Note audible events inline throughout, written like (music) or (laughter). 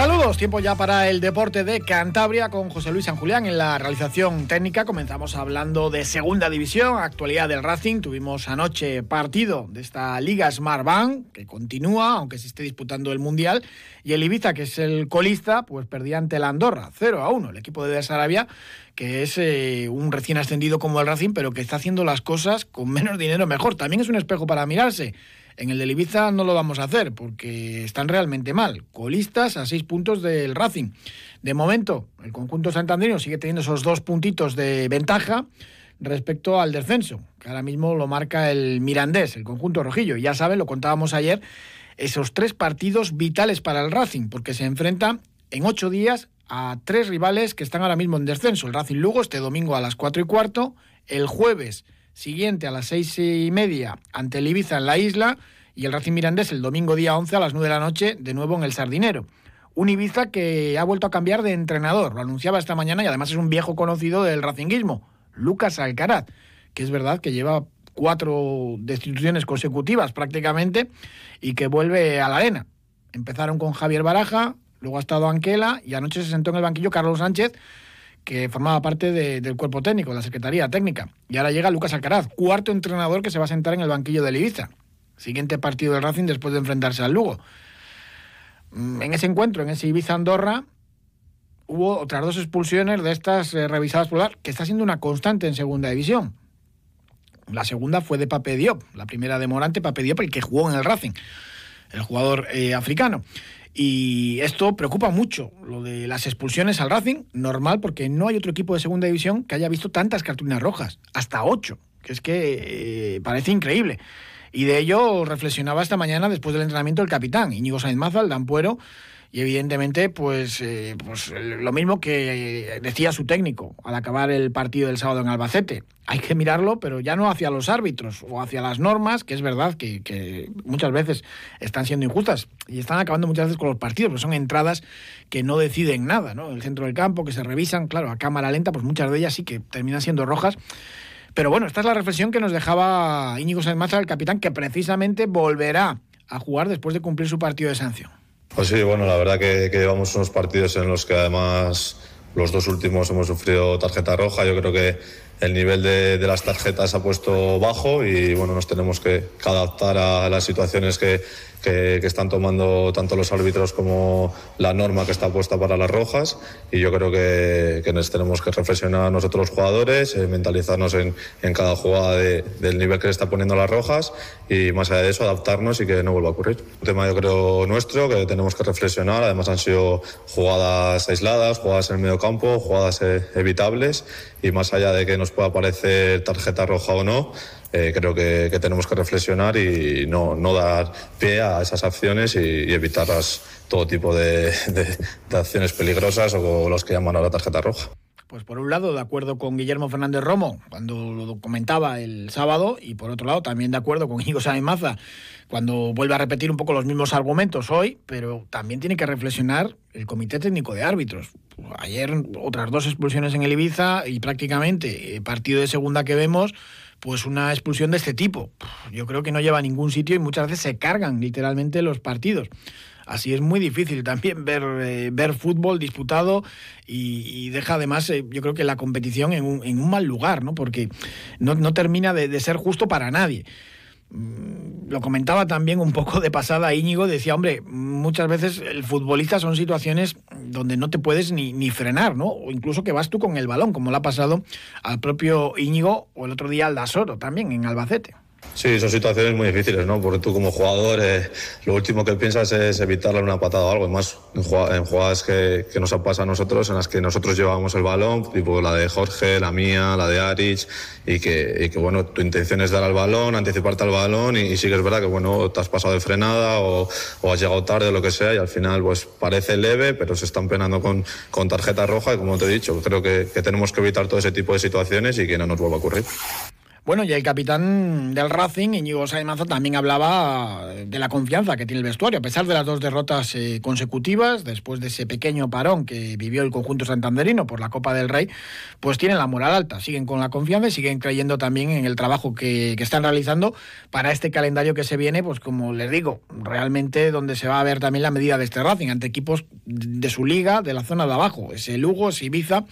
Saludos, tiempo ya para el deporte de Cantabria con José Luis San Julián en la realización técnica. Comenzamos hablando de segunda división, actualidad del Racing. Tuvimos anoche partido de esta Liga Smart Bank que continúa, aunque se esté disputando el Mundial. Y el Ibiza, que es el colista, pues perdía ante la Andorra, 0 a 1. El equipo de Sarabia, que es eh, un recién ascendido como el Racing, pero que está haciendo las cosas con menos dinero mejor. También es un espejo para mirarse. En el de Ibiza no lo vamos a hacer porque están realmente mal. Colistas a seis puntos del Racing. De momento, el conjunto santanderino sigue teniendo esos dos puntitos de ventaja respecto al descenso, que ahora mismo lo marca el Mirandés, el conjunto rojillo. Ya saben, lo contábamos ayer, esos tres partidos vitales para el Racing, porque se enfrenta en ocho días a tres rivales que están ahora mismo en descenso. El Racing Lugo este domingo a las cuatro y cuarto, el jueves siguiente a las seis y media ante el Ibiza en la isla y el Racing Mirandés el domingo día 11 a las 9 de la noche de nuevo en el Sardinero. Un Ibiza que ha vuelto a cambiar de entrenador, lo anunciaba esta mañana y además es un viejo conocido del racinguismo, Lucas Alcaraz, que es verdad que lleva cuatro destituciones consecutivas prácticamente y que vuelve a la arena. Empezaron con Javier Baraja, luego ha estado Anquela y anoche se sentó en el banquillo Carlos Sánchez, que formaba parte del cuerpo técnico, la Secretaría Técnica. Y ahora llega Lucas Alcaraz, cuarto entrenador que se va a sentar en el banquillo del Ibiza. Siguiente partido del Racing después de enfrentarse al Lugo. Mm, en ese encuentro, en ese Ibiza-Andorra, hubo otras dos expulsiones de estas eh, revisadas por la que está siendo una constante en segunda división. La segunda fue de Pape Diop, la primera de Morante, Pape Diop, el que jugó en el Racing, el jugador eh, africano. Y esto preocupa mucho, lo de las expulsiones al Racing, normal, porque no hay otro equipo de segunda división que haya visto tantas cartulinas rojas, hasta ocho, que es que eh, parece increíble. Y de ello reflexionaba esta mañana después del entrenamiento el capitán, Íñigo Sainz Maza, el Dampuero, y evidentemente pues, eh, pues lo mismo que decía su técnico al acabar el partido del sábado en Albacete. Hay que mirarlo, pero ya no hacia los árbitros o hacia las normas, que es verdad que, muchas veces están siendo injustas y están acabando muchas veces con los partidos, porque son entradas que no deciden nada, ¿no? El centro del campo, que se revisan, claro, a cámara lenta, pues muchas de ellas sí que terminan siendo rojas. Pero bueno, esta es la reflexión que nos dejaba Íñigo Sáenz el capitán, que precisamente volverá a jugar después de cumplir su partido de sanción. Pues sí, bueno, la verdad que, llevamos unos partidos en los que además los dos últimos hemos sufrido tarjeta roja. Yo creo que el nivel de, las tarjetas ha puesto bajo y bueno, nos tenemos que, adaptar a las situaciones que, que, están tomando tanto los árbitros como la norma que está puesta para las rojas. Y yo creo que, que nos tenemos que reflexionar nosotros los jugadores, eh, mentalizarnos en, en, cada jugada del nivel que se está poniendo las rojas y más allá de eso adaptarnos y que no vuelva a ocurrir. Un tema yo creo nuestro que tenemos que reflexionar, además han sido jugadas aisladas, jugadas en el medio campo, jugadas eh, evitables y más allá de que nos pueda parecer tarjeta roja o no, eh, creo que, tenemos que reflexionar y no, no, dar pie a esas acciones y, y evitar todo tipo de, de, acciones peligrosas o los que llaman ahora tarjeta roja. Pues por un lado, de acuerdo con Guillermo Fernández Romo, cuando lo comentaba el sábado, y por otro lado, también de acuerdo con Íñigo Sáenz Maza, cuando vuelve a repetir un poco los mismos argumentos hoy, pero también tiene que reflexionar el Comité Técnico de Árbitros. Ayer otras dos expulsiones en el Ibiza y prácticamente eh, partido de segunda que vemos, pues una expulsión de este tipo. Yo creo que no lleva a ningún sitio y muchas veces se cargan literalmente los partidos. Así es muy difícil también ver, eh, ver fútbol disputado y, deja además, eh, yo creo que la competición en un, en un mal lugar, ¿no? porque no, no termina de, ser justo para nadie. Mm, lo comentaba también un poco de pasada Íñigo, decía, hombre, muchas veces el futbolista son situaciones donde no te puedes ni, ni, frenar, ¿no? O incluso que vas tú con el balón, como le ha pasado al propio Íñigo o el otro día al Dasoro también en Albacete. Sí, son situaciones muy difíciles, ¿no? Porque tú como jugador eh, lo último que piensas es evitarle una patada o algo. Y más en, jugadas que, que, nos ha pasado a nosotros, en las que nosotros llevábamos el balón, tipo la de Jorge, la mía, la de Arich, y que, y que bueno, tu intención es dar al balón, anticiparte al balón, y, sí que es verdad que bueno, te has pasado de frenada o, o, has llegado tarde o lo que sea, y al final pues parece leve, pero se están penando con, con tarjeta roja, y como te he dicho, creo que, que tenemos que evitar todo ese tipo de situaciones y que no nos vuelva a ocurrir. Bueno, y el capitán del Racing, Íñigo Saimaza, también hablaba de la confianza que tiene el vestuario, a pesar de las dos derrotas eh, consecutivas, después de ese pequeño parón que vivió el conjunto santanderino por la Copa del Rey, pues tienen la moral alta, siguen con la confianza y siguen creyendo también en el trabajo que, están realizando para este calendario que se viene, pues como les digo, realmente donde se va a ver también la medida de este Racing ante equipos de su liga, de la zona de abajo, ese Lugo, ese Ibiza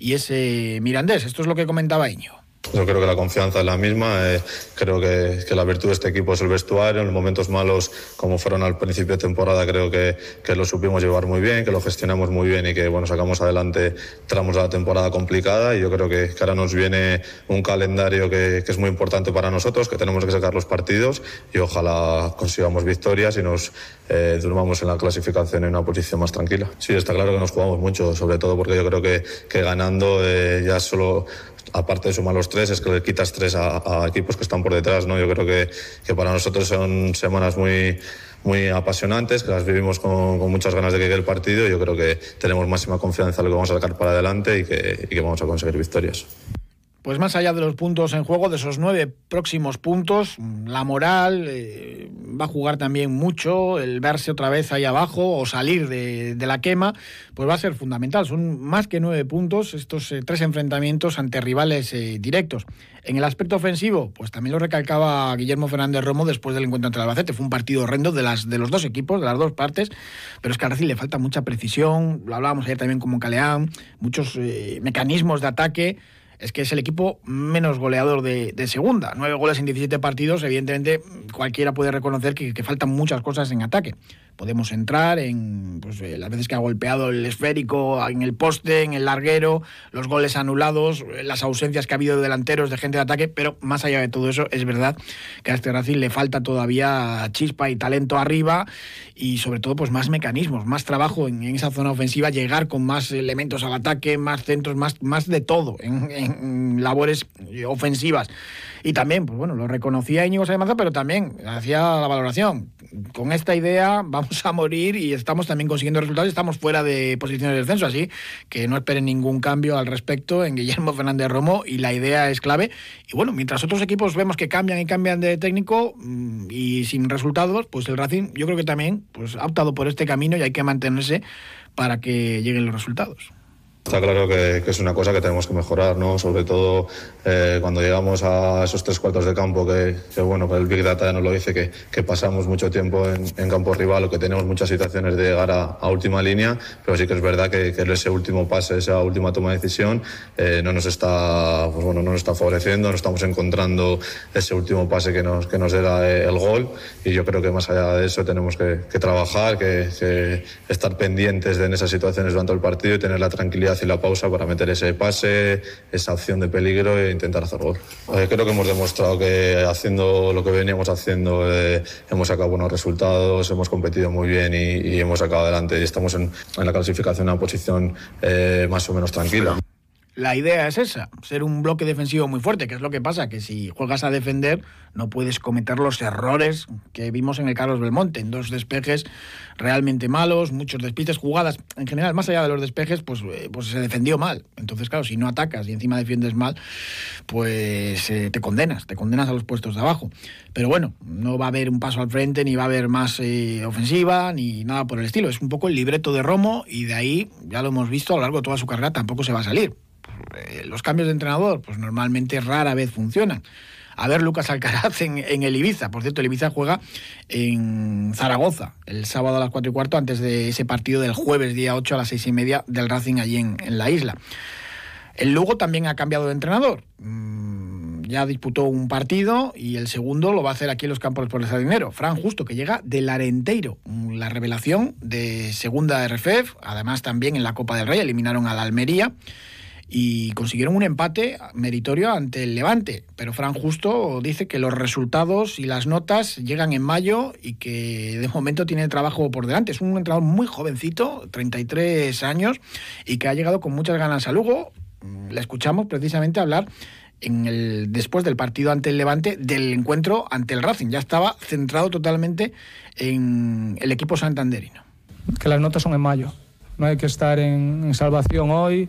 y ese Mirandés. Esto es lo que comentaba Iño. Yo creo que la confianza es la misma. Eh, creo que, que, la virtud de este equipo es el vestuario. En los momentos malos, como fueron al principio de temporada, creo que, que, lo supimos llevar muy bien, que lo gestionamos muy bien y que bueno, sacamos adelante tramos de la temporada complicada. Y yo creo que, ahora nos viene un calendario que, es muy importante para nosotros, que tenemos que sacar los partidos y ojalá consigamos victorias y nos eh, durmamos en la clasificación en una posición más tranquila. Sí, está claro que nos jugamos mucho, sobre todo porque yo creo que, ganando eh, ya solo aparte de sumar los tres, es que le quitas tres a, equipos que están por detrás, ¿no? Yo creo que, que para nosotros son semanas muy muy apasionantes, que las vivimos con, muchas ganas de que llegue el partido yo creo que tenemos máxima confianza en lo que vamos a sacar para adelante y que vamos a conseguir victorias. Pues más allá de los puntos en juego, de esos nueve próximos puntos, la moral eh, va a jugar también mucho, el verse otra vez ahí abajo o salir de, la quema, pues va a ser fundamental. Son más que nueve puntos estos eh, tres enfrentamientos ante rivales eh, directos. En el aspecto ofensivo, pues también lo recalcaba Guillermo Fernández Romo después del encuentro entre el Albacete. Fue un partido horrendo de, las, de los dos equipos, de las dos partes, pero es que a Racing le falta mucha precisión, lo hablábamos ayer también con Caleán, muchos mecanismos de ataque es que es el equipo menos goleador de, segunda. Nueve goles en 17 partidos, evidentemente cualquiera puede reconocer que, que faltan muchas cosas en ataque podemos entrar en pues, eh, las veces que ha golpeado el esférico en el poste, en el larguero, los goles anulados, eh, las ausencias que ha habido de delanteros, de gente de ataque, pero más allá de todo eso, es verdad que a este Racing le falta todavía chispa y talento arriba y sobre todo pues más mecanismos, más trabajo en, esa zona ofensiva, llegar con más elementos al ataque, más centros, más, más de todo en, en labores ofensivas. Y también, pues bueno, lo reconocía Íñigo Sáenz pero también hacía la valoración. Con esta idea vamos a morir y estamos también consiguiendo resultados y estamos fuera de posiciones de descenso, así que no esperen ningún cambio al respecto en Guillermo Fernández Romo y la idea es clave. Y bueno, mientras otros equipos vemos que cambian y cambian de técnico mm, y sin resultados, pues el Racing yo creo que también pues, ha optado por este camino y hay que mantenerse para que lleguen los resultados. Está claro que, es una cosa que tenemos que mejorar, ¿no? Sobre todo eh, cuando llegamos a esos tres cuartos de campo, que, bueno, que el Big Data ya nos lo dice, que, que pasamos mucho tiempo en, campo rival o que tenemos muchas situaciones de llegar a, última línea, pero sí que es verdad que, ese último pase, esa última toma de decisión, eh, no nos está, pues bueno, no nos está favoreciendo, no estamos encontrando ese último pase que nos, que nos dé el gol y yo creo que más allá de eso tenemos que, trabajar, que, estar pendientes de en esas situaciones durante el partido y tener la tranquilidad la pausa para meter ese pase, esa opción de peligro e intentar hacer gol. Eh, creo que hemos demostrado que haciendo lo que veníamos haciendo eh, hemos sacado buenos resultados, hemos competido muy bien y, hemos sacado adelante y estamos en, la clasificación en una posición eh, más o menos tranquila. La idea es esa, ser un bloque defensivo muy fuerte, que es lo que pasa, que si juegas a defender no puedes cometer los errores que vimos en el Carlos Belmonte, en dos despejes realmente malos, muchos despistes, jugadas, en general, más allá de los despejes, pues, eh, pues se defendió mal. Entonces, claro, si no atacas y encima defiendes mal, pues eh, te condenas, te condenas a los puestos de abajo. Pero bueno, no va a haber un paso al frente, ni va a haber más eh, ofensiva, ni nada por el estilo. Es un poco el libreto de Romo y de ahí, ya lo hemos visto a lo largo de toda su carrera, tampoco se va a salir. Eh, los cambios de entrenador, pues normalmente rara vez funcionan. A ver Lucas Alcaraz en, el Ibiza. Por cierto, el Ibiza juega en Zaragoza el sábado a las 4 y cuarto antes de ese partido del jueves día 8 a las 6 y media del Racing allí en, la isla. El Lugo también ha cambiado de entrenador. Mm, ya disputó un partido y el segundo lo va a hacer aquí en los campos por el Sardinero. Fran Justo, que llega del Arenteiro, la revelación de segunda RFF, además también en la Copa del Rey eliminaron a la Almería y consiguieron un empate meritorio ante el Levante. Pero Fran Justo dice que los resultados y las notas llegan en mayo y que de momento tiene trabajo por delante. Es un entrenador muy jovencito, 33 años, y que ha llegado con muchas ganas a Lugo. Le escuchamos precisamente hablar en el, después del partido ante el Levante del encuentro ante el Racing. Ya estaba centrado totalmente en el equipo santanderino. Que las notas son en mayo. No hay que estar en, salvación hoy,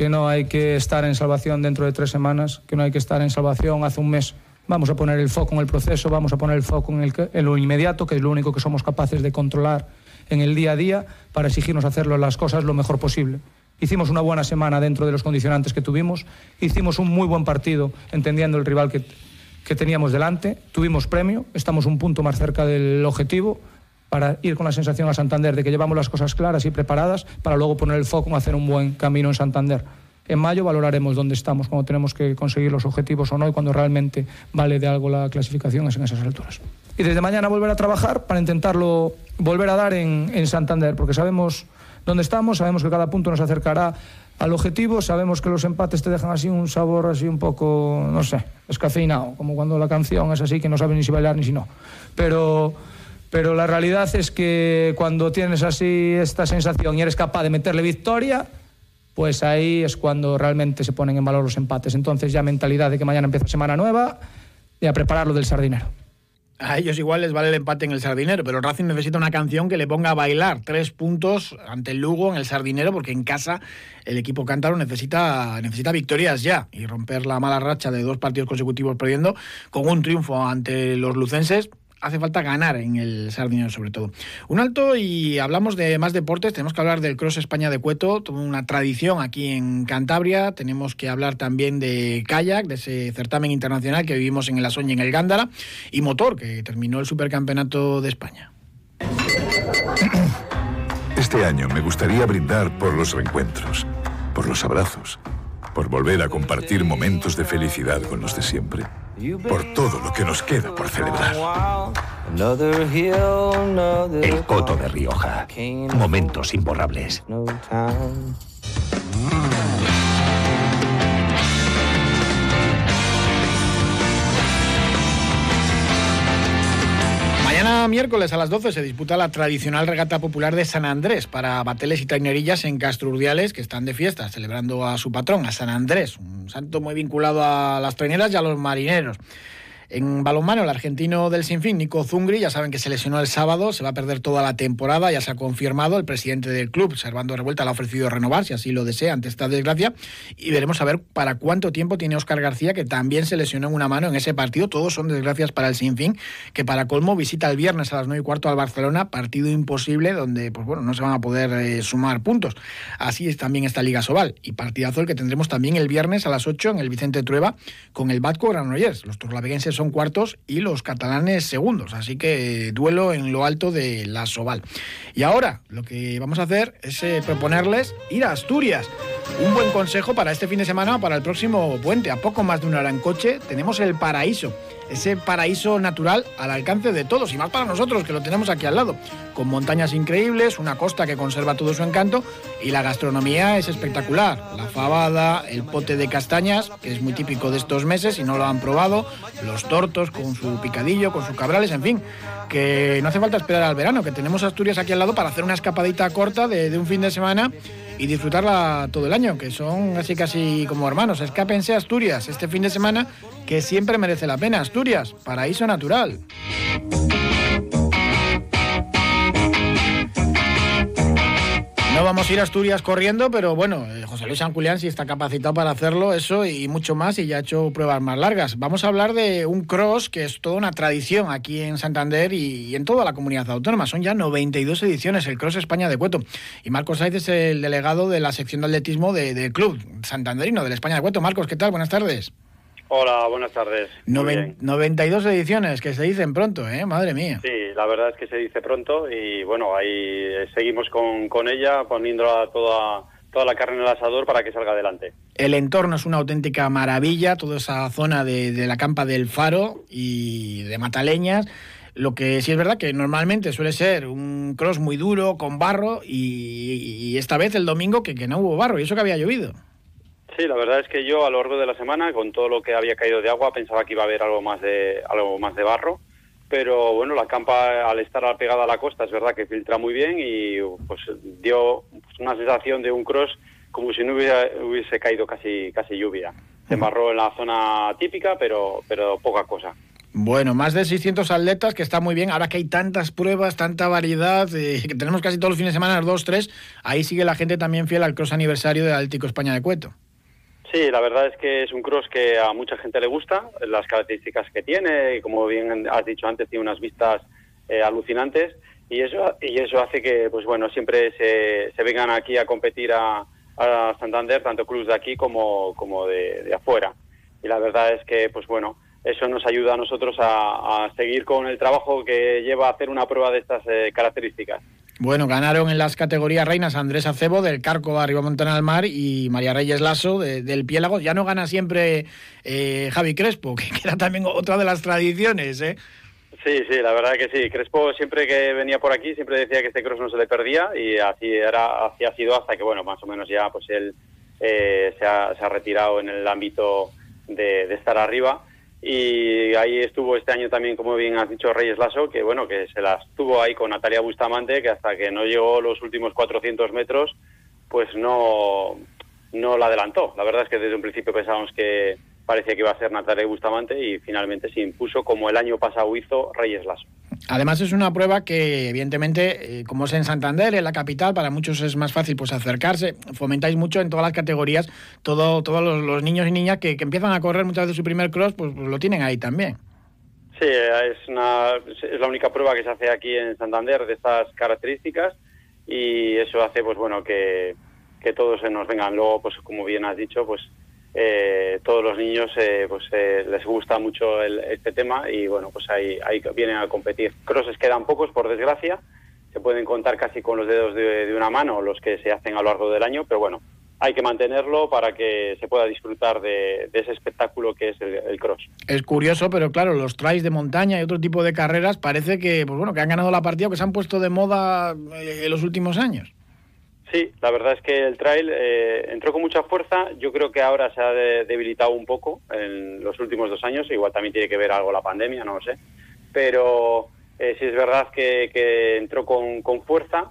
que no hay que estar en salvación dentro de tres semanas, que no hay que estar en salvación hace un mes. Vamos a poner el foco en el proceso, vamos a poner el foco en, el, en lo inmediato, que es lo único que somos capaces de controlar en el día a día para exigirnos hacerlo las cosas lo mejor posible. Hicimos una buena semana dentro de los condicionantes que tuvimos, hicimos un muy buen partido entendiendo el rival que, que teníamos delante, tuvimos premio, estamos un punto más cerca del objetivo para ir con la sensación a Santander de que llevamos las cosas claras y preparadas para luego poner el foco en hacer un buen camino en Santander. En mayo valoraremos dónde estamos, cuando tenemos que conseguir los objetivos o no y cuando realmente vale de algo la clasificación es en esas alturas. Y desde mañana volver a trabajar para intentarlo volver a dar en, en Santander, porque sabemos dónde estamos, sabemos que cada punto nos acercará al objetivo, sabemos que los empates te dejan así un sabor así un poco, no sé, escafeinado, como cuando la canción es así que no sabe ni si bailar ni si no. Pero, pero la realidad es que cuando tienes así esta sensación y eres capaz de meterle victoria, pues ahí es cuando realmente se ponen en valor los empates. Entonces ya mentalidad de que mañana empieza semana nueva y a prepararlo del sardinero. A ellos igual les vale el empate en el Sardinero, pero Racing necesita una canción que le ponga a bailar tres puntos ante el Lugo en el Sardinero, porque en casa el equipo cántaro necesita, necesita victorias ya y romper la mala racha de dos partidos consecutivos perdiendo con un triunfo ante los lucenses hace falta ganar en el Sardinero sobre todo. Un alto y hablamos de más deportes, tenemos que hablar del Cross España de Cueto, toda una tradición aquí en Cantabria, tenemos que hablar también de kayak, de ese certamen internacional que vivimos en el Asoña y en el Gándara, y motor, que terminó el Supercampeonato de España. Este año me gustaría brindar por los reencuentros, por los abrazos, por volver a compartir momentos de felicidad con los de siempre por todo lo que nos queda por celebrar. El Coto de Rioja. Momentos imborrables. Miércoles a las 12 se disputa la tradicional regata popular de San Andrés para bateles y trainerillas en Castro Urdiales que están de fiesta celebrando a su patrón, a San Andrés, un santo muy vinculado a las traineras y a los marineros. En balonmano, el argentino del Sinfín, Nico Zungri, ya saben que se lesionó el sábado, se va a perder toda la temporada, ya se ha confirmado. El presidente del club, Servando Revuelta, le ha ofrecido renovar, si así lo desea, ante esta desgracia. Y veremos a ver para cuánto tiempo tiene Óscar García, que también se lesionó en una mano en ese partido. Todos son desgracias para el Sinfín, que para colmo visita el viernes a las 9 y cuarto al Barcelona, partido imposible donde, pues bueno, no se van a poder eh, sumar puntos. Así es también esta Liga Sobal. Y partidazo el que tendremos también el viernes a las 8 en el Vicente Trueba con el Batco Granollers. Los turlaveguenses son cuartos y los catalanes segundos. Así que duelo en lo alto de la Soval. Y ahora lo que vamos a hacer es eh, proponerles ir a Asturias. Un buen consejo para este fin de semana para el próximo puente. A poco más de una hora en coche tenemos el paraíso ese paraíso natural al alcance de todos y más para nosotros que lo tenemos aquí al lado, con montañas increíbles, una costa que conserva todo su encanto y la gastronomía es espectacular. La fabada, el pote de castañas, que es muy típico de estos meses y no lo han probado, los tortos con su picadillo, con sus cabrales, en fin, que no hace falta esperar al verano, que tenemos Asturias aquí al lado para hacer una escapadita corta de, un fin de semana y disfrutarla todo el año, que son así casi como hermanos. Escápense Asturias este fin de semana, que siempre merece la pena. Asturias, paraíso natural. No vamos a ir a Asturias corriendo, pero bueno, eh, José Luis San Julián sí está capacitado para hacerlo, eso y mucho más, y ya ha hecho pruebas más largas. Vamos a hablar de un cross que es toda una tradición aquí en Santander y, en toda la comunidad autónoma. Son ya 92 ediciones, el Cross España de Cueto. Y Marcos Saiz es el delegado de la sección de atletismo del Club Santanderino del España de Cueto. Marcos, ¿qué tal? Buenas tardes. Hola, buenas tardes. 92 ediciones, que se dicen pronto, ¿eh? Madre mía. Sí, la verdad es que se dice pronto y bueno, ahí seguimos con, con ella, poniéndola toda, toda la carne en el asador para que salga adelante. El entorno es una auténtica maravilla, toda esa zona de, de la campa del Faro y de Mataleñas. Lo que sí es verdad que normalmente suele ser un cross muy duro, con barro, y, y esta vez el domingo que, que no hubo barro, y eso que había llovido. Sí, la verdad es que yo a lo largo de la semana, con todo lo que había caído de agua, pensaba que iba a haber algo más de algo más de barro, pero bueno, la campa al estar pegada a la costa es verdad que filtra muy bien y pues dio una sensación de un cross como si no hubiese, caído casi casi lluvia. Se embarró en la zona típica, pero pero poca cosa. Bueno, más de 600 atletas, que está muy bien. Ahora que hay tantas pruebas, tanta variedad, eh, que tenemos casi todos los fines de semana, dos, tres, ahí sigue la gente también fiel al cross aniversario del Atlético España de Cueto. Sí, la verdad es que es un cross que a mucha gente le gusta, las características que tiene, como bien has dicho antes, tiene unas vistas eh, alucinantes, y eso, y eso hace que, pues bueno, siempre se, se vengan aquí a competir a, a Santander, tanto clubes de aquí como, como de, afuera. Y la verdad es que, pues bueno, eso nos ayuda a nosotros a, seguir con el trabajo que lleva a hacer una prueba de estas eh, características. Bueno, ganaron en las categorías reinas Andrés Acebo del Carco Arriba Montana al Mar y María Reyes Lasso del Piélago. Ya no gana siempre eh, Javi Crespo, (laughs) que era también otra de las tradiciones, ¿eh? Sí, sí, la verdad que sí. Crespo siempre que venía por aquí siempre decía que este cross no se le perdía y así era, así ha sido hasta que bueno, más o menos ya pues él eh, se, ha, retirado en el ámbito de, de estar arriba y ahí estuvo este año también, como bien has dicho, Reyes Lasso, que bueno, que se las tuvo ahí con Natalia Bustamante, que hasta que no llegó los últimos 400 metros, pues no, no la adelantó. La verdad es que desde un principio pensábamos que parecía que iba a ser Natalia Bustamante y finalmente se impuso como el año pasado hizo Reyes Lasso. Además es una prueba que evidentemente, eh, como es en Santander, en la capital, para muchos es más fácil pues acercarse. Fomentáis mucho en todas las categorías, todo, todos los, niños y niñas que, empiezan a correr muchas veces su primer cross, pues, pues, lo tienen ahí también. Sí, es, una, es la única prueba que se hace aquí en Santander de estas características y eso hace pues bueno que, que todos se nos vengan. Luego, pues como bien has dicho, pues eh, todos los niños eh, pues eh, les gusta mucho este tema y bueno pues ahí, ahí vienen a competir crosses quedan pocos por desgracia se pueden contar casi con los dedos de, una mano los que se hacen a lo largo del año pero bueno hay que mantenerlo para que se pueda disfrutar de, ese espectáculo que es el, cross. Es curioso, pero claro, los trails de montaña y otro tipo de carreras parece que, pues bueno, que han ganado la partida o que se han puesto de moda en los últimos años. Sí, la verdad es que el trail eh, entró con mucha fuerza. Yo creo que ahora se ha debilitado un poco en los últimos dos años. Igual también tiene que ver algo la pandemia, no lo sé. Pero eh, sí es verdad que, entró con, fuerza.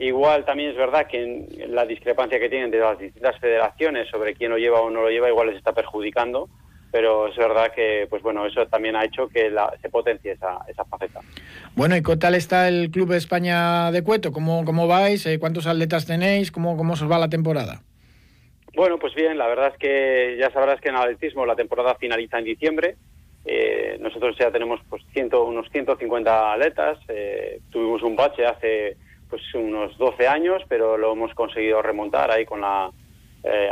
Igual también es verdad que la discrepancia que tienen de las distintas federaciones sobre quién lo lleva o no lo lleva igual les está perjudicando pero es verdad que pues bueno eso también ha hecho que se potencie esa, esa faceta. Bueno, ¿y qué tal está el Club España de Cueto? ¿Cómo, cómo vais? Eh, ¿Cuántos atletas tenéis? ¿Cómo, ¿Cómo os va la temporada? Bueno, pues bien, la verdad es que ya sabrás que en atletismo la temporada finaliza en diciembre. Eh, nosotros ya tenemos pues ciento, unos 150 atletas. Eh, tuvimos un bache hace pues unos 12 años, pero lo hemos conseguido remontar ahí con la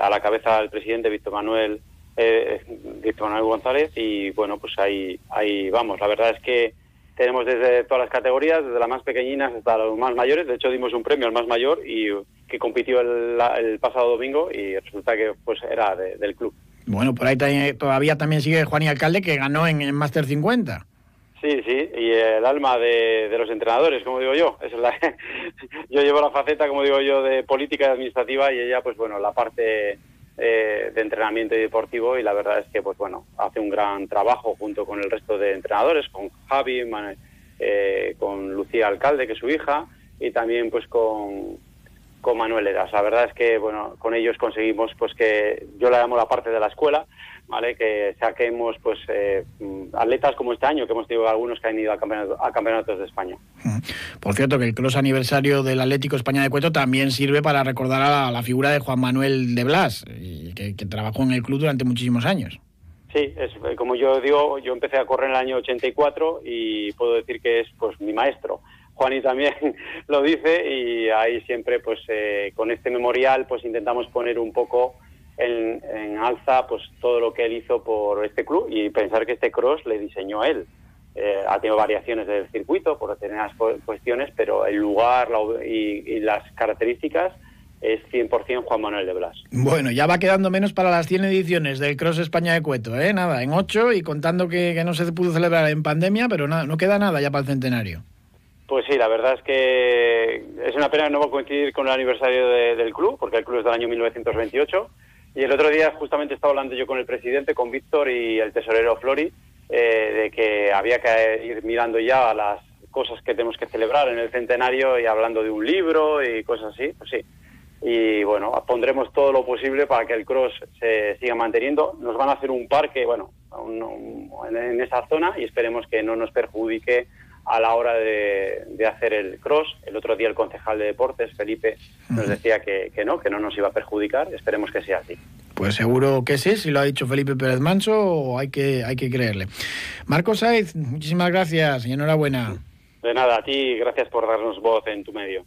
a la cabeza del presidente Víctor Manuel eh, Víctor Manuel González y bueno, pues ahí, ahí vamos. La verdad es que tenemos desde todas las categorías, desde las más pequeñinas hasta los más mayores. De hecho, dimos un premio al más mayor y que compitió el, pasado domingo y resulta que pues era del club. Bueno, por ahí todavía también sigue Juan y Alcalde que ganó en, el Master 50. Sí, sí, y el alma de, los entrenadores, como digo yo. Es la, (laughs) yo llevo la faceta, como digo yo, de política y administrativa y ella, pues bueno, la parte eh, de entrenamiento y deportivo y la verdad es que pues bueno hace un gran trabajo junto con el resto de entrenadores con Javi eh, con Lucía Alcalde que es su hija y también pues con con Manuel Eras la verdad es que bueno con ellos conseguimos pues que yo le llamo la parte de la escuela ¿vale? Que saquemos pues eh, atletas como este año, que hemos tenido algunos que han ido a, campeonatos, de España. Por cierto, que el cross aniversario del Atlético España de Cueto también sirve para recordar a la, figura de Juan Manuel de Blas, que, trabajó en el club durante muchísimos años. Sí, es, como yo digo, yo empecé a correr en el año 84 y puedo decir que es pues mi maestro. Juani también (laughs) lo dice y ahí siempre pues eh, con este memorial pues intentamos poner un poco en, alza pues todo lo que él hizo por este club y pensar que este cross le diseñó a él. Eh, ha tenido variaciones del circuito por determinadas cuestiones, pero el lugar y, las características es 100% Juan Manuel de Blas. Bueno, ya va quedando menos para las 100 ediciones del Cross España de Cueto, ¿eh? Nada, en 8 y contando que, no se pudo celebrar en pandemia, pero nada, no queda nada ya para el centenario. Pues sí, la verdad es que es una pena no coincidir con el aniversario del club, porque el club es del año 1928 Y el otro día justamente estaba hablando yo con el presidente, con Víctor y el tesorero Flori, eh, de que había que ir mirando ya a las cosas que tenemos que celebrar en el centenario y hablando de un libro y cosas así, pues sí. Y bueno, pondremos todo lo posible para que el cross se siga manteniendo. Nos van a hacer un parque, bueno, en esa zona y esperemos que no nos perjudique a la hora de, hacer el cross. El otro día el concejal de deportes, Felipe, nos decía que, no, que no nos iba a perjudicar. Esperemos que sea así. Pues seguro que sí, si lo ha dicho Felipe Pérez Manso, hay que, hay que creerle. Marco Saiz, muchísimas gracias y enhorabuena. De nada, a ti, gracias por darnos voz en tu medio.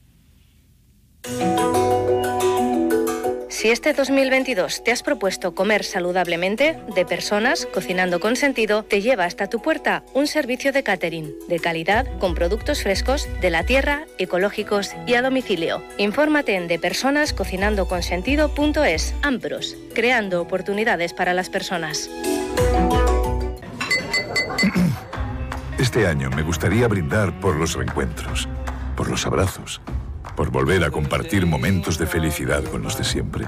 Si este 2022 te has propuesto comer saludablemente, de personas, cocinando con sentido, te lleva hasta tu puerta un servicio de catering, de calidad, con productos frescos, de la tierra, ecológicos y a domicilio. Infórmate en depersonascocinandoconsentido.es. Ampros, creando oportunidades para las personas. Este año me gustaría brindar por los reencuentros, por los abrazos por volver a compartir momentos de felicidad con los de siempre,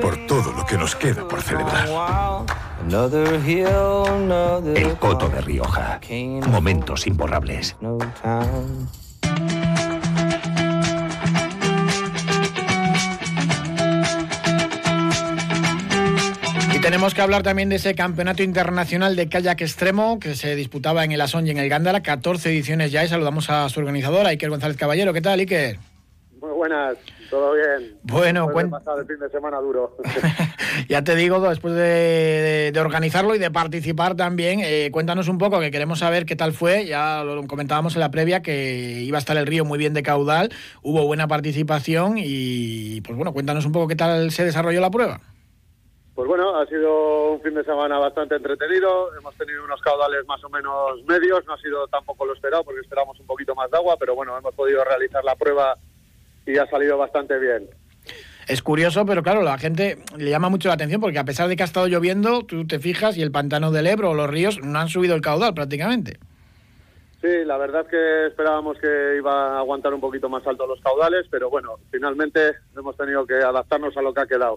por todo lo que nos queda por celebrar. El Coto de Rioja. Momentos imborrables. Y tenemos que hablar también de ese campeonato internacional de kayak extremo que se disputaba en el Asón y en el Gándara, 14 ediciones ya, y saludamos a su organizadora, Iker González Caballero. ¿Qué tal, Iker? Muy buenas, todo bien. Bueno, pasado el fin de semana duro. (laughs) ya te digo, después de, organizarlo y de participar también, eh, cuéntanos un poco, que queremos saber qué tal fue. Ya lo comentábamos en la previa que iba a estar el río muy bien de caudal, hubo buena participación y, pues bueno, cuéntanos un poco qué tal se desarrolló la prueba. Pues bueno, ha sido un fin de semana bastante entretenido. Hemos tenido unos caudales más o menos medios. No ha sido tampoco lo esperado porque esperamos un poquito más de agua, pero bueno, hemos podido realizar la prueba y ha salido bastante bien. Es curioso, pero claro, la gente le llama mucho la atención porque a pesar de que ha estado lloviendo, tú te fijas y el pantano del Ebro o los ríos no han subido el caudal prácticamente. Sí, la verdad es que esperábamos que iba a aguantar un poquito más alto los caudales, pero bueno, finalmente hemos tenido que adaptarnos a lo que ha quedado.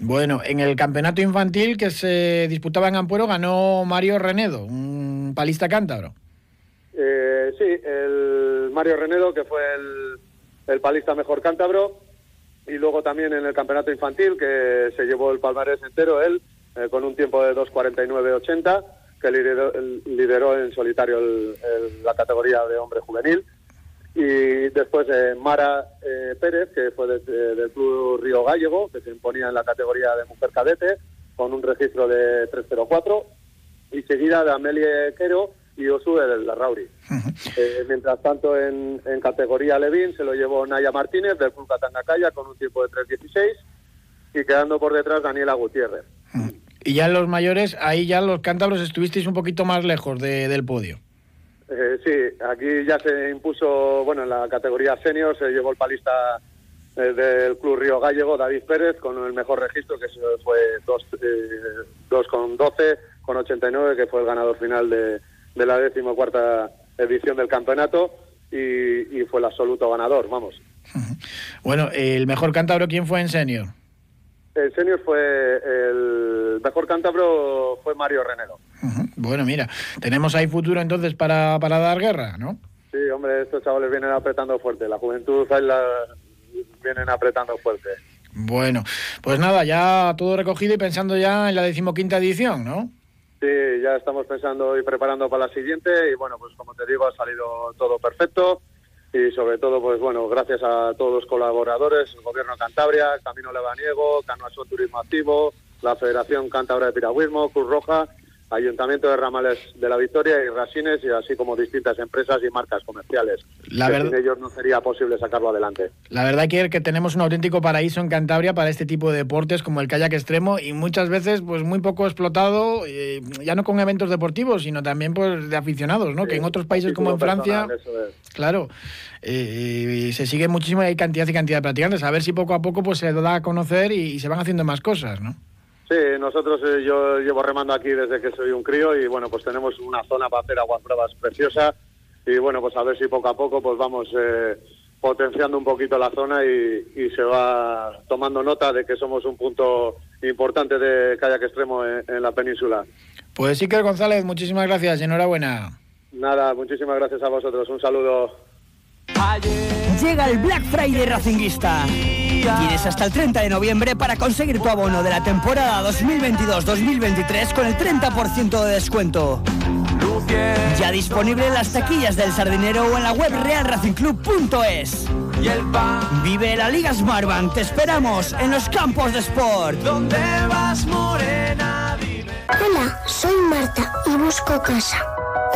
Bueno, en el campeonato infantil que se disputaba en Ampuero ganó Mario Renedo, un palista cántabro. Eh, sí, el Mario Renedo, que fue el, el palista mejor cántabro y luego también en el campeonato infantil que se llevó el palmarés entero él eh, con un tiempo de 2.49.80 que lideró, en solitario la categoría de hombre juvenil. Y después eh, Mara eh, Pérez que fue del Club Río Gallego que se imponía en la categoría de mujer cadete con un registro de 3.04 y seguida de Amelie Quero y Osue del Larrauri. Eh, mientras tanto, en, categoría Levin se lo llevó Naya Martínez del Club Catangacaya con un tiempo de 3.16 y quedando por detrás Daniela Gutiérrez. Y ya en los mayores, ahí ya los cántabros estuvisteis un poquito más lejos del podio. Eh, sí, aquí ya se impuso, bueno, en la categoría senior se llevó el palista eh, del Club Río Gallego, David Pérez, con el mejor registro que fue 2 con 12, con 89, que fue el ganador final de, de la decimocuarta edición del campeonato y, fue el absoluto ganador, vamos. (laughs) Bueno, ¿el mejor cántabro quién fue en senior? El senior fue el mejor cántabro fue Mario Renedo. Bueno, mira, tenemos ahí futuro entonces para, para dar guerra, ¿no? Sí, hombre, estos chavales vienen apretando fuerte, la juventud ahí la, vienen apretando fuerte. Bueno, pues nada, ya todo recogido y pensando ya en la decimoquinta edición, ¿no? Sí, ya estamos pensando y preparando para la siguiente y bueno, pues como te digo, ha salido todo perfecto y sobre todo, pues bueno, gracias a todos los colaboradores, el Gobierno de Cantabria, Camino Lebaniego, Canoaso Turismo Activo, la Federación Cantabria de Piragüismo, Cruz Roja Ayuntamiento de Ramales de la Victoria y Rasines, y así como distintas empresas y marcas comerciales. La verdad, sin ellos no sería posible sacarlo adelante. La verdad que, que tenemos un auténtico paraíso en Cantabria para este tipo de deportes como el kayak extremo y muchas veces pues muy poco explotado, eh, ya no con eventos deportivos, sino también pues de aficionados, ¿no? que en otros países como en Francia, claro, eh, se sigue muchísimo y hay cantidad y cantidad de practicantes. A ver si poco a poco pues se da a conocer y, y se van haciendo más cosas, ¿no? Sí, nosotros eh, yo llevo remando aquí desde que soy un crío y bueno, pues tenemos una zona para hacer aguas bravas preciosa y bueno, pues a ver si poco a poco pues vamos eh, potenciando un poquito la zona y, se va tomando nota de que somos un punto importante de kayak extremo en, la península. Pues Iker González, muchísimas gracias, enhorabuena. Nada, muchísimas gracias a vosotros, un saludo. Llega el Black Friday Racinguista. Tienes hasta el 30 de noviembre para conseguir tu abono de la temporada 2022-2023 con el 30% de descuento. Ya disponible en las taquillas del Sardinero o en la web realracingclub.es. Vive la Liga Smartbank, te esperamos en los campos de sport. ¿Dónde vas, Morena? Hola, soy Marta y busco casa.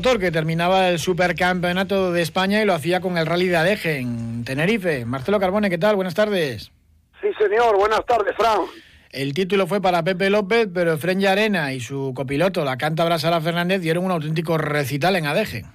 Motor, que terminaba el supercampeonato de España y lo hacía con el Rally de Adeje en Tenerife. Marcelo Carbone, ¿qué tal? Buenas tardes. Sí, señor, buenas tardes, Fran. El título fue para Pepe López, pero Efren Arena y su copiloto, la cántabra Sara Fernández, dieron un auténtico recital en Adeje.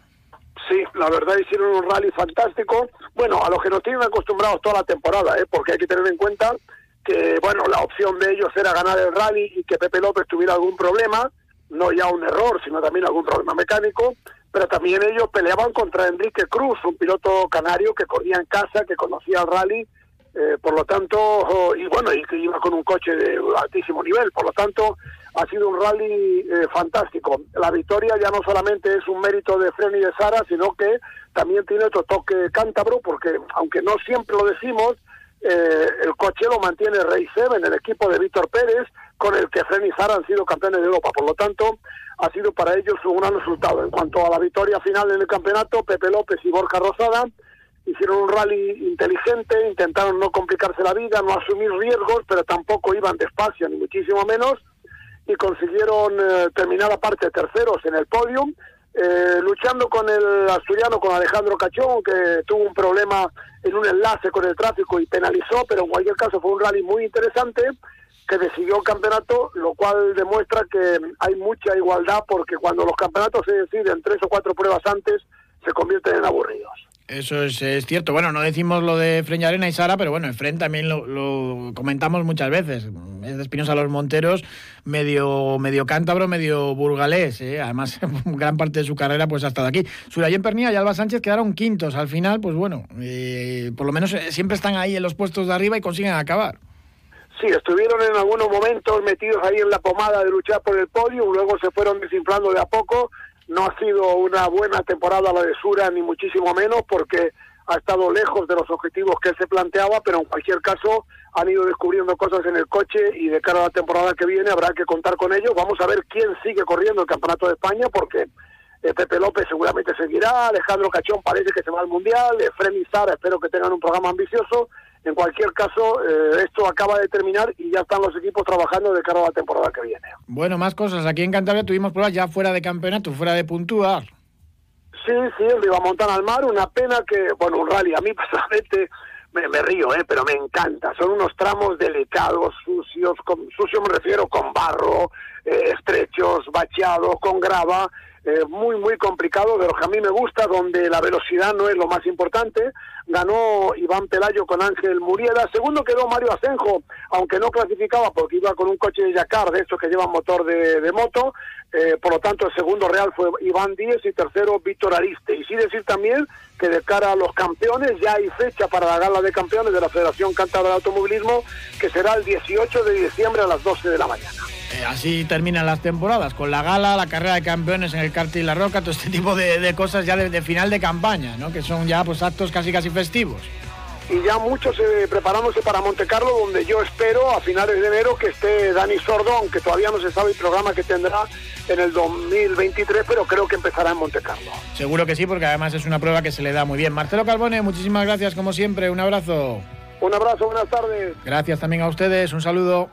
Sí, la verdad hicieron un rally fantástico. Bueno, a los que nos tienen acostumbrados toda la temporada, ¿eh? porque hay que tener en cuenta que, bueno, la opción de ellos era ganar el rally y que Pepe López tuviera algún problema no ya un error, sino también algún problema mecánico, pero también ellos peleaban contra Enrique Cruz, un piloto canario que corría en casa, que conocía el rally, eh, por lo tanto, y bueno, y que iba con un coche de altísimo nivel, por lo tanto, ha sido un rally eh, fantástico. La victoria ya no solamente es un mérito de Fren y de Sara, sino que también tiene otro toque cántabro, porque aunque no siempre lo decimos, eh, el coche lo mantiene Rey Seven, el equipo de Víctor Pérez, con el que Fren y Zara han sido campeones de Europa. Por lo tanto, ha sido para ellos un gran resultado. En cuanto a la victoria final en el campeonato, Pepe López y Borja Rosada hicieron un rally inteligente, intentaron no complicarse la vida, no asumir riesgos, pero tampoco iban despacio, ni muchísimo menos, y consiguieron eh, terminar aparte terceros en el podium, eh, luchando con el asturiano, con Alejandro Cachón, que tuvo un problema en un enlace con el tráfico y penalizó, pero en cualquier caso fue un rally muy interesante que decidió el campeonato, lo cual demuestra que hay mucha igualdad porque cuando los campeonatos se deciden tres o cuatro pruebas antes, se convierten en aburridos. Eso es, cierto. Bueno, no decimos lo de Fren y Arena y Sara, pero bueno, en Fren también lo, comentamos muchas veces. Es de Espinosa Los Monteros, medio, medio cántabro, medio burgalés. ¿eh? Además, (laughs) gran parte de su carrera pues ha estado aquí. Surayen Pernilla y Alba Sánchez quedaron quintos. Al final, pues bueno, eh, por lo menos eh, siempre están ahí en los puestos de arriba y consiguen acabar. Sí, estuvieron en algunos momentos metidos ahí en la pomada de luchar por el podio, luego se fueron desinflando de a poco no ha sido una buena temporada la de Sura, ni muchísimo menos, porque ha estado lejos de los objetivos que él se planteaba, pero en cualquier caso han ido descubriendo cosas en el coche y de cara a la temporada que viene habrá que contar con ellos. Vamos a ver quién sigue corriendo el Campeonato de España, porque eh, Pepe López seguramente seguirá, Alejandro Cachón parece que se va al Mundial, eh, Fren y Sara espero que tengan un programa ambicioso, en cualquier caso, eh, esto acaba de terminar y ya están los equipos trabajando de cara a la temporada que viene. Bueno, más cosas. Aquí en Cantabria tuvimos pruebas ya fuera de campeonato, fuera de puntúa. Sí, sí, el Montana al Mar, una pena que, bueno, un rally, a mí (laughs) personalmente me, me río, eh, pero me encanta. Son unos tramos delicados, sucios, con, sucio me refiero con barro, eh, estrechos, bacheados, con grava, eh, muy, muy complicado, de los que a mí me gusta, donde la velocidad no es lo más importante. Ganó Iván Pelayo con Ángel Muriela. Segundo quedó Mario Asenjo, aunque no clasificaba porque iba con un coche de Yacar, de estos que llevan motor de, moto. Eh, por lo tanto, el segundo real fue Iván Díez y tercero Víctor Ariste. Y sí decir también que de cara a los campeones ya hay fecha para la gala de campeones de la Federación Cántabra de Automovilismo, que será el 18 de diciembre a las 12 de la mañana. Eh, así terminan las temporadas, con la gala, la carrera de campeones en el Cartel y la Roca, todo este (laughs) tipo de, cosas ya de, final de campaña, ¿no? que son ya pues actos casi casi festivos. y ya muchos eh, preparándose para Monte Carlo, donde yo espero a finales de enero que esté Dani Sordo, aunque todavía no se sabe el programa que tendrá en el 2023, pero creo que empezará en Monte Carlo. Seguro que sí, porque además es una prueba que se le da muy bien. Marcelo Calvone, muchísimas gracias como siempre, un abrazo. Un abrazo, buenas tardes. Gracias también a ustedes, un saludo.